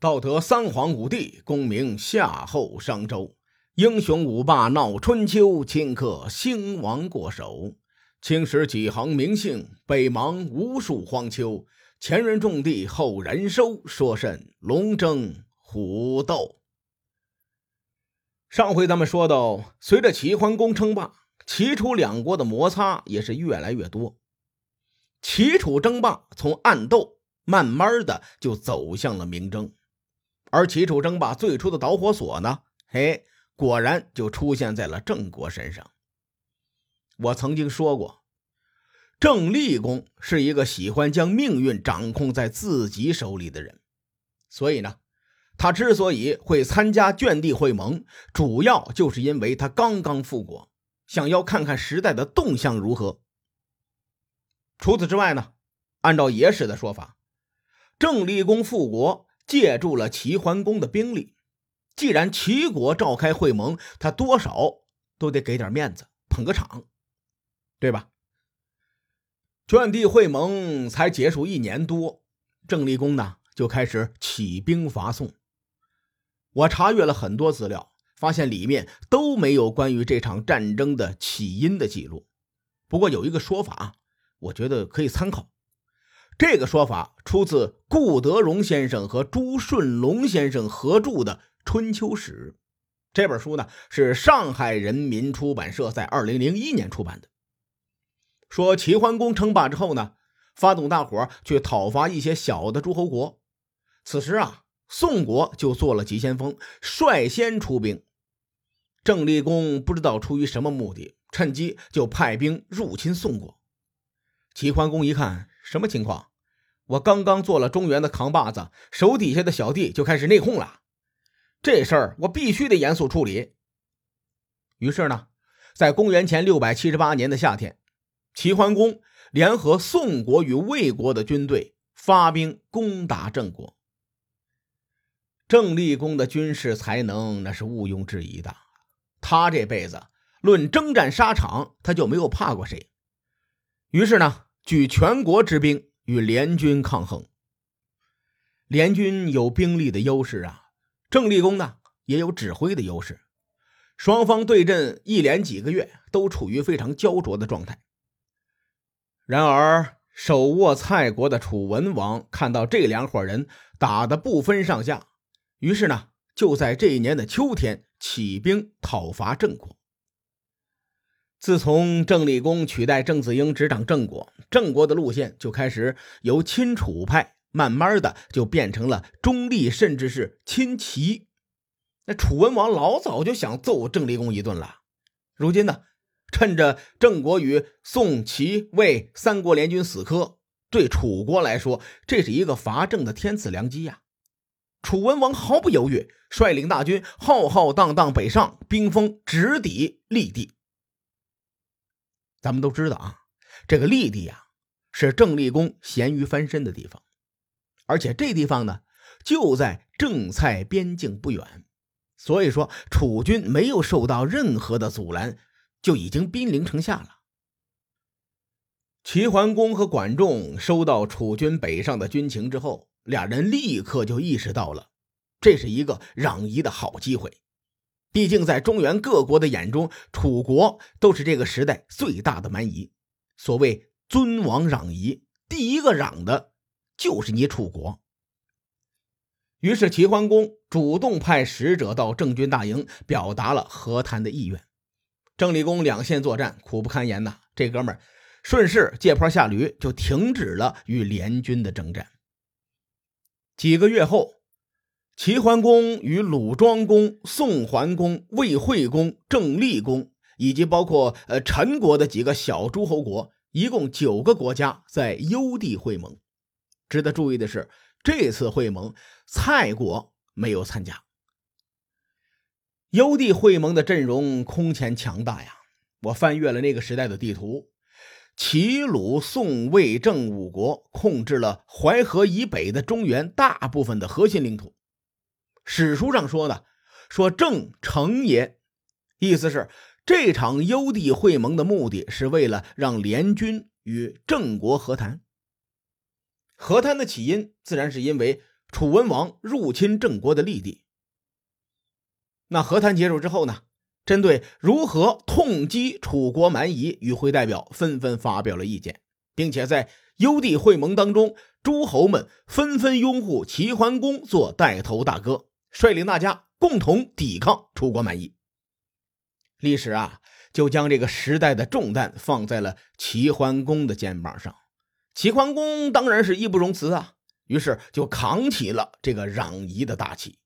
道德三皇五帝，功名夏后商周。英雄五霸闹春秋，顷刻兴亡过手。青史几行名姓，北邙无数荒丘。前人种地，后人收，说甚龙争虎斗？上回咱们说到，随着齐桓公称霸，齐楚两国的摩擦也是越来越多。齐楚争霸从暗斗慢慢的就走向了明争。而齐楚争霸最初的导火索呢？嘿，果然就出现在了郑国身上。我曾经说过，郑立公是一个喜欢将命运掌控在自己手里的人，所以呢，他之所以会参加圈地会盟，主要就是因为他刚刚复国，想要看看时代的动向如何。除此之外呢，按照野史的说法，郑立公复国。借助了齐桓公的兵力，既然齐国召开会盟，他多少都得给点面子，捧个场，对吧？圈地会盟才结束一年多，郑立公呢就开始起兵伐宋。我查阅了很多资料，发现里面都没有关于这场战争的起因的记录。不过有一个说法，我觉得可以参考。这个说法出自顾德荣先生和朱顺龙先生合著的《春秋史》。这本书呢是上海人民出版社在二零零一年出版的。说齐桓公称霸之后呢，发动大伙去讨伐一些小的诸侯国。此时啊，宋国就做了急先锋，率先出兵。郑立公不知道出于什么目的，趁机就派兵入侵宋国。齐桓公一看，什么情况？我刚刚做了中原的扛把子，手底下的小弟就开始内讧了。这事儿我必须得严肃处理。于是呢，在公元前六百七十八年的夏天，齐桓公联合宋国与魏国的军队发兵攻打郑国。郑立公的军事才能那是毋庸置疑的，他这辈子论征战沙场，他就没有怕过谁。于是呢，举全国之兵。与联军抗衡，联军有兵力的优势啊，郑立功呢也有指挥的优势，双方对阵一连几个月都处于非常焦灼的状态。然而，手握蔡国的楚文王看到这两伙人打得不分上下，于是呢，就在这一年的秋天起兵讨伐郑国。自从郑立公取代郑子婴执掌郑国，郑国的路线就开始由亲楚派，慢慢的就变成了中立，甚至是亲齐。那楚文王老早就想揍郑立公一顿了，如今呢，趁着郑国与宋、齐、魏三国联军死磕，对楚国来说，这是一个伐郑的天赐良机呀。楚文王毫不犹豫，率领大军浩浩荡荡北上，兵锋直抵利地。咱们都知道啊，这个利地呀，是郑立公咸鱼翻身的地方，而且这地方呢，就在郑蔡边境不远，所以说楚军没有受到任何的阻拦，就已经兵临城下了。齐桓公和管仲收到楚军北上的军情之后，俩人立刻就意识到了，这是一个攘夷的好机会。毕竟，在中原各国的眼中，楚国都是这个时代最大的蛮夷。所谓“尊王攘夷”，第一个攘的就是你楚国。于是，齐桓公主动派使者到郑军大营，表达了和谈的意愿。郑立公两线作战，苦不堪言呐。这哥们儿顺势借坡下驴，就停止了与联军的征战。几个月后。齐桓公与鲁庄公、宋桓公、魏惠公、郑厉公，以及包括呃陈国的几个小诸侯国，一共九个国家在幽地会盟。值得注意的是，这次会盟蔡国没有参加。幽地会盟的阵容空前强大呀！我翻阅了那个时代的地图，齐、鲁、宋、魏、郑五国控制了淮河以北的中原大部分的核心领土。史书上说的，说郑成也，意思是这场幽地会盟的目的是为了让联军与郑国和谈。和谈的起因自然是因为楚文王入侵郑国的利地。那和谈结束之后呢？针对如何痛击楚国蛮夷，与会代表纷纷发表了意见，并且在幽帝会盟当中，诸侯们纷纷拥护齐桓公做带头大哥，率领大家共同抵抗楚国蛮夷。历史啊，就将这个时代的重担放在了齐桓公的肩膀上。齐桓公当然是义不容辞啊，于是就扛起了这个攘夷的大旗。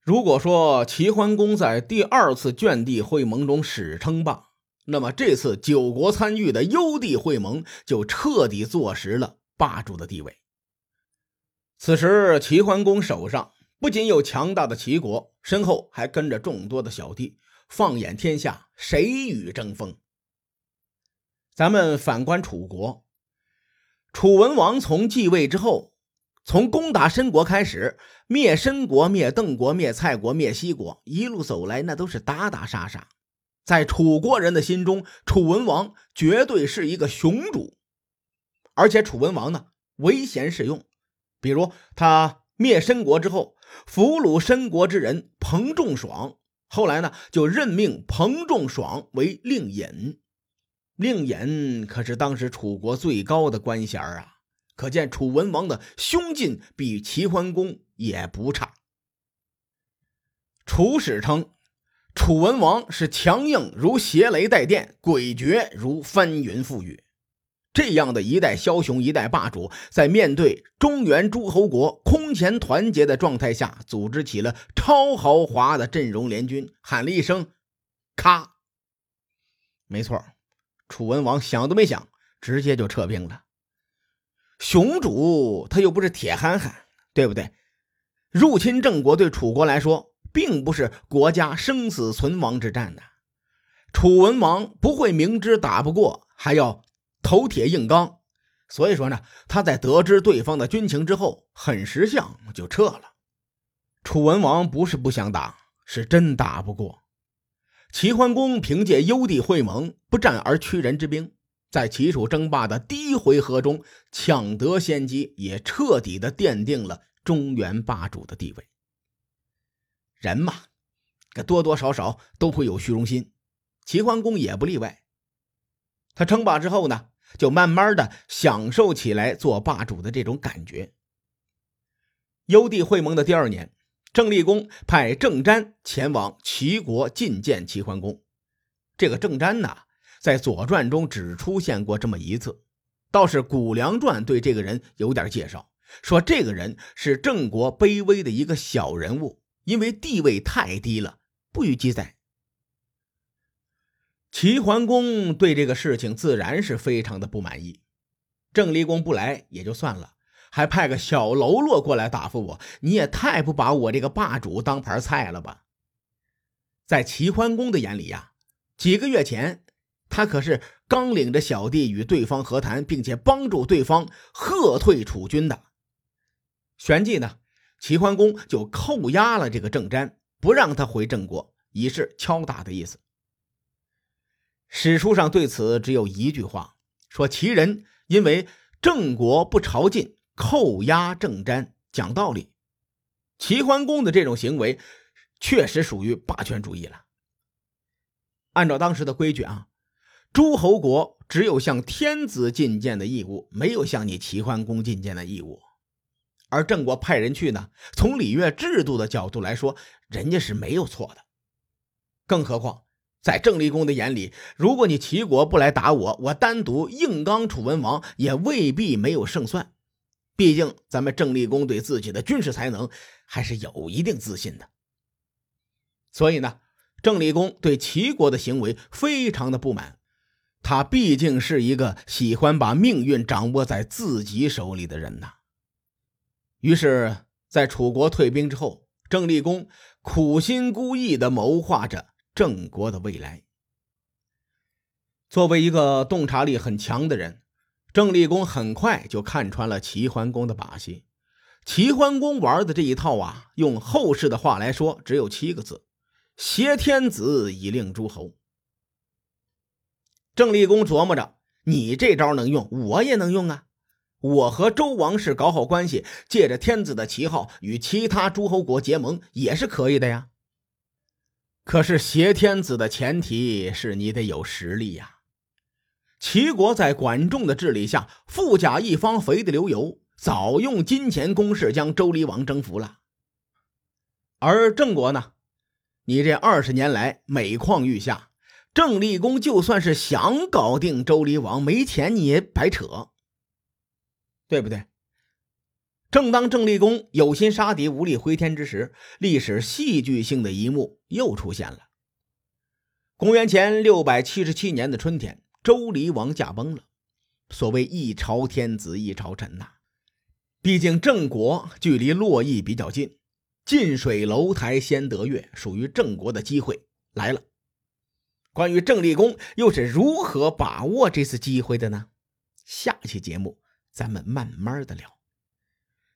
如果说齐桓公在第二次卷地会盟中史称霸，那么这次九国参与的幽地会盟就彻底坐实了霸主的地位。此时，齐桓公手上不仅有强大的齐国，身后还跟着众多的小弟。放眼天下，谁与争锋？咱们反观楚国，楚文王从继位之后，从攻打申国开始，灭申国、灭邓国、灭蔡国、灭西国，一路走来，那都是打打杀杀。在楚国人的心中，楚文王绝对是一个雄主，而且楚文王呢，唯贤是用。比如他灭申国之后，俘虏申国之人彭仲爽，后来呢，就任命彭仲爽为令尹。令尹可是当时楚国最高的官衔啊，可见楚文王的胸襟比齐桓公也不差。楚史称，楚文王是强硬如邪雷带电，诡谲如翻云覆雨。这样的一代枭雄、一代霸主，在面对中原诸侯国空前团结的状态下，组织起了超豪华的阵容联军，喊了一声“咔”，没错。楚文王想都没想，直接就撤兵了。雄主他又不是铁憨憨，对不对？入侵郑国对楚国来说，并不是国家生死存亡之战呐。楚文王不会明知打不过还要头铁硬刚，所以说呢，他在得知对方的军情之后，很识相就撤了。楚文王不是不想打，是真打不过。齐桓公凭借幽地会盟不战而屈人之兵，在齐楚争霸的第一回合中抢得先机，也彻底的奠定了中原霸主的地位。人嘛，这多多少少都会有虚荣心，齐桓公也不例外。他称霸之后呢，就慢慢的享受起来做霸主的这种感觉。幽地会盟的第二年。郑立公派郑瞻前往齐国觐见齐桓公。这个郑瞻呢，在《左传》中只出现过这么一次，倒是《谷梁传》对这个人有点介绍，说这个人是郑国卑微的一个小人物，因为地位太低了，不予记载。齐桓公对这个事情自然是非常的不满意，郑立公不来也就算了。还派个小喽啰过来答复我，你也太不把我这个霸主当盘菜了吧？在齐桓公的眼里呀，几个月前他可是刚领着小弟与对方和谈，并且帮助对方喝退楚军的。旋即呢，齐桓公就扣押了这个郑瞻，不让他回郑国，以示敲打的意思。史书上对此只有一句话，说齐人因为郑国不朝觐。扣押郑瞻，讲道理，齐桓公的这种行为确实属于霸权主义了。按照当时的规矩啊，诸侯国只有向天子觐见的义务，没有向你齐桓公觐见的义务。而郑国派人去呢，从礼乐制度的角度来说，人家是没有错的。更何况，在郑立公的眼里，如果你齐国不来打我，我单独硬刚楚文王，也未必没有胜算。毕竟，咱们郑立公对自己的军事才能还是有一定自信的，所以呢，郑立公对齐国的行为非常的不满。他毕竟是一个喜欢把命运掌握在自己手里的人呐。于是，在楚国退兵之后，郑立公苦心孤诣的谋划着郑国的未来。作为一个洞察力很强的人。郑立公很快就看穿了齐桓公的把戏。齐桓公玩的这一套啊，用后世的话来说，只有七个字：挟天子以令诸侯。郑立公琢磨着，你这招能用，我也能用啊！我和周王室搞好关系，借着天子的旗号与其他诸侯国结盟也是可以的呀。可是挟天子的前提是你得有实力呀。齐国在管仲的治理下，富甲一方，肥得流油，早用金钱攻势将周厉王征服了。而郑国呢，你这二十年来每况愈下，郑立公就算是想搞定周厉王，没钱你也白扯。对不对？正当郑立功有心杀敌无力回天之时，历史戏剧性的一幕又出现了。公元前六百七十七年的春天，周厉王驾崩了。所谓一朝天子一朝臣呐，毕竟郑国距离洛邑比较近，近水楼台先得月，属于郑国的机会来了。关于郑立功又是如何把握这次机会的呢？下期节目。咱们慢慢的聊。